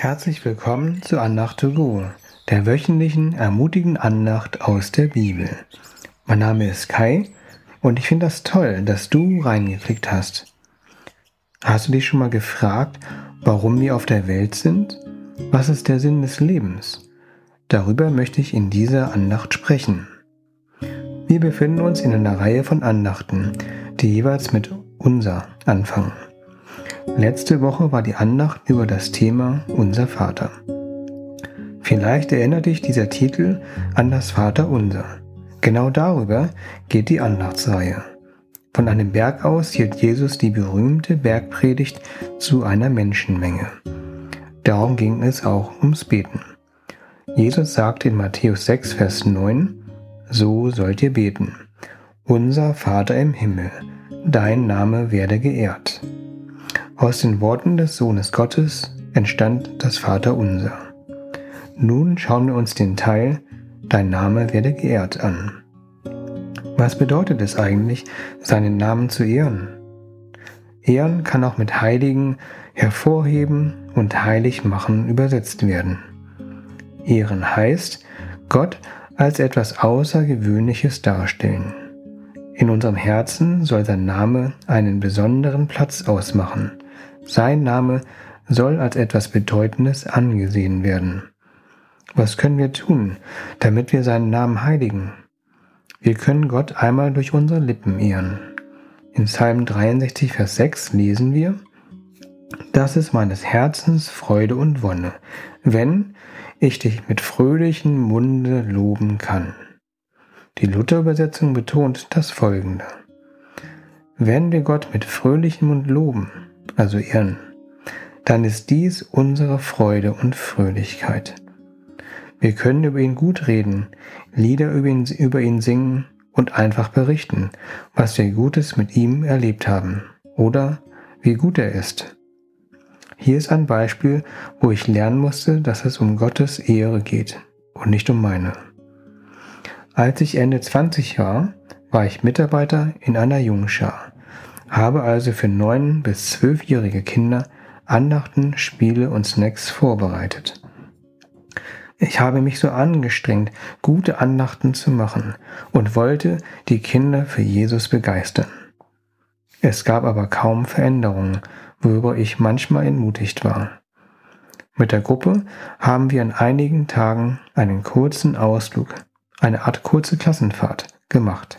Herzlich willkommen zu Andacht to Go, der wöchentlichen ermutigenden Andacht aus der Bibel. Mein Name ist Kai und ich finde das toll, dass du reingeklickt hast. Hast du dich schon mal gefragt, warum wir auf der Welt sind? Was ist der Sinn des Lebens? Darüber möchte ich in dieser Andacht sprechen. Wir befinden uns in einer Reihe von Andachten, die jeweils mit unser anfangen. Letzte Woche war die Andacht über das Thema Unser Vater. Vielleicht erinnert dich dieser Titel an das Vater Unser. Genau darüber geht die Andachtsreihe. Von einem Berg aus hielt Jesus die berühmte Bergpredigt zu einer Menschenmenge. Darum ging es auch ums Beten. Jesus sagte in Matthäus 6, Vers 9, So sollt ihr beten. Unser Vater im Himmel, dein Name werde geehrt. Aus den Worten des Sohnes Gottes entstand das Vaterunser. Nun schauen wir uns den Teil Dein Name werde geehrt an. Was bedeutet es eigentlich, seinen Namen zu ehren? Ehren kann auch mit heiligen, hervorheben und heilig machen übersetzt werden. Ehren heißt, Gott als etwas Außergewöhnliches darstellen. In unserem Herzen soll sein Name einen besonderen Platz ausmachen, sein Name soll als etwas Bedeutendes angesehen werden. Was können wir tun, damit wir seinen Namen heiligen? Wir können Gott einmal durch unsere Lippen ehren. In Psalm 63, Vers 6 lesen wir, Das ist meines Herzens Freude und Wonne, wenn ich dich mit fröhlichem Munde loben kann. Die Luther-Übersetzung betont das folgende. Wenn wir Gott mit fröhlichem Mund loben, also ehren, dann ist dies unsere Freude und Fröhlichkeit. Wir können über ihn gut reden, Lieder über ihn, über ihn singen und einfach berichten, was wir Gutes mit ihm erlebt haben oder wie gut er ist. Hier ist ein Beispiel, wo ich lernen musste, dass es um Gottes Ehre geht und nicht um meine. Als ich Ende 20 war, war ich Mitarbeiter in einer Jungschar habe also für neun bis zwölfjährige Kinder Andachten, Spiele und Snacks vorbereitet. Ich habe mich so angestrengt, gute Andachten zu machen und wollte die Kinder für Jesus begeistern. Es gab aber kaum Veränderungen, worüber ich manchmal entmutigt war. Mit der Gruppe haben wir an einigen Tagen einen kurzen Ausflug, eine Art kurze Klassenfahrt gemacht.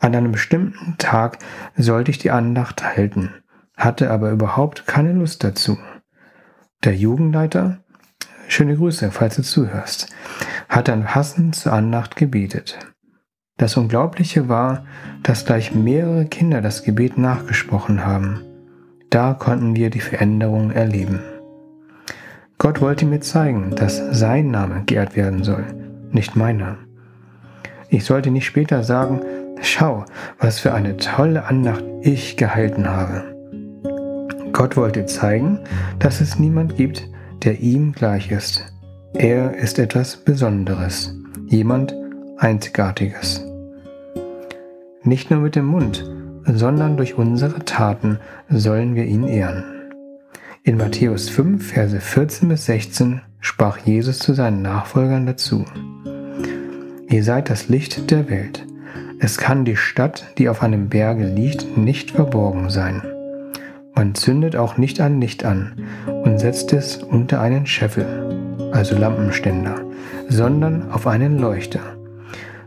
An einem bestimmten Tag sollte ich die Andacht halten, hatte aber überhaupt keine Lust dazu. Der Jugendleiter, schöne Grüße, falls du zuhörst, hat dann passend zur Andacht gebetet. Das Unglaubliche war, dass gleich mehrere Kinder das Gebet nachgesprochen haben. Da konnten wir die Veränderung erleben. Gott wollte mir zeigen, dass sein Name geehrt werden soll, nicht meiner. Ich sollte nicht später sagen, Schau, was für eine tolle Andacht ich gehalten habe. Gott wollte zeigen, dass es niemand gibt, der ihm gleich ist. Er ist etwas Besonderes, jemand Einzigartiges. Nicht nur mit dem Mund, sondern durch unsere Taten sollen wir ihn ehren. In Matthäus 5, Verse 14 bis 16 sprach Jesus zu seinen Nachfolgern dazu. Ihr seid das Licht der Welt. Es kann die Stadt, die auf einem Berge liegt, nicht verborgen sein. Man zündet auch nicht ein Licht an und setzt es unter einen Scheffel, also Lampenständer, sondern auf einen Leuchter.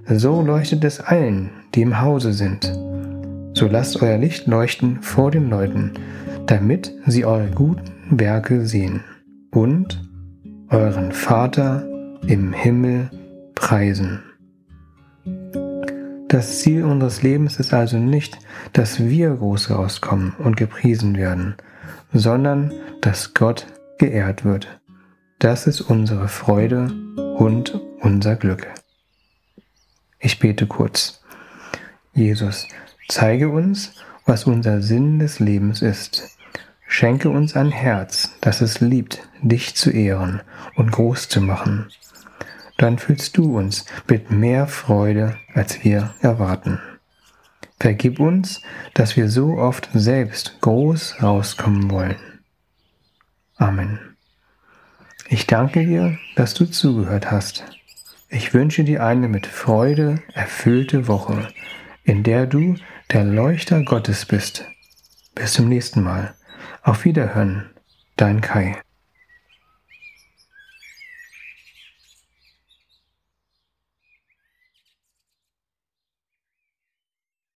So leuchtet es allen, die im Hause sind. So lasst euer Licht leuchten vor den Leuten, damit sie eure guten Werke sehen und euren Vater im Himmel preisen. Das Ziel unseres Lebens ist also nicht, dass wir groß rauskommen und gepriesen werden, sondern dass Gott geehrt wird. Das ist unsere Freude und unser Glück. Ich bete kurz. Jesus, zeige uns, was unser Sinn des Lebens ist. Schenke uns ein Herz, das es liebt, dich zu ehren und groß zu machen dann füllst du uns mit mehr Freude, als wir erwarten. Vergib uns, dass wir so oft selbst groß rauskommen wollen. Amen. Ich danke dir, dass du zugehört hast. Ich wünsche dir eine mit Freude erfüllte Woche, in der du der Leuchter Gottes bist. Bis zum nächsten Mal. Auf Wiederhören, dein Kai.